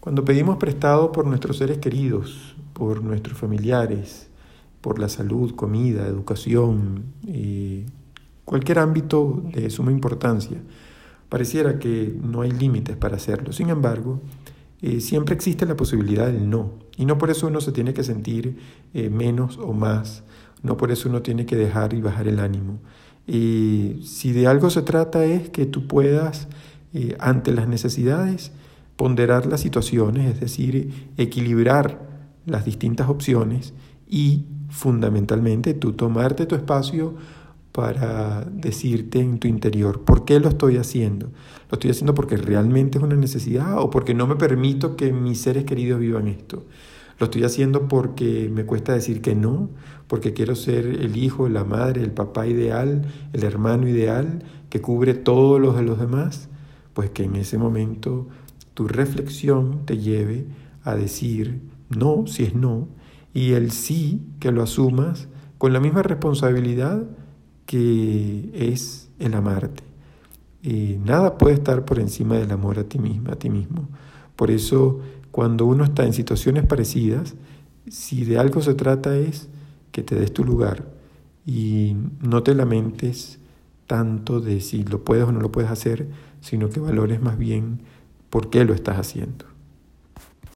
Cuando pedimos prestado por nuestros seres queridos, por nuestros familiares, por la salud, comida, educación, y cualquier ámbito de suma importancia, pareciera que no hay límites para hacerlo. Sin embargo, eh, siempre existe la posibilidad del no. Y no por eso uno se tiene que sentir eh, menos o más. No por eso uno tiene que dejar y bajar el ánimo. Y si de algo se trata es que tú puedas, eh, ante las necesidades, ponderar las situaciones, es decir, equilibrar las distintas opciones y fundamentalmente tú tomarte tu espacio para decirte en tu interior, ¿por qué lo estoy haciendo? ¿Lo estoy haciendo porque realmente es una necesidad o porque no me permito que mis seres queridos vivan esto? ¿Lo estoy haciendo porque me cuesta decir que no? ¿Porque quiero ser el hijo, la madre, el papá ideal, el hermano ideal que cubre todos los de los demás? Pues que en ese momento tu reflexión te lleve a decir no si es no y el sí que lo asumas con la misma responsabilidad que es el amarte. Y nada puede estar por encima del amor a ti misma, a ti mismo. Por eso, cuando uno está en situaciones parecidas, si de algo se trata es que te des tu lugar y no te lamentes tanto de si lo puedes o no lo puedes hacer, sino que valores más bien por qué lo estás haciendo.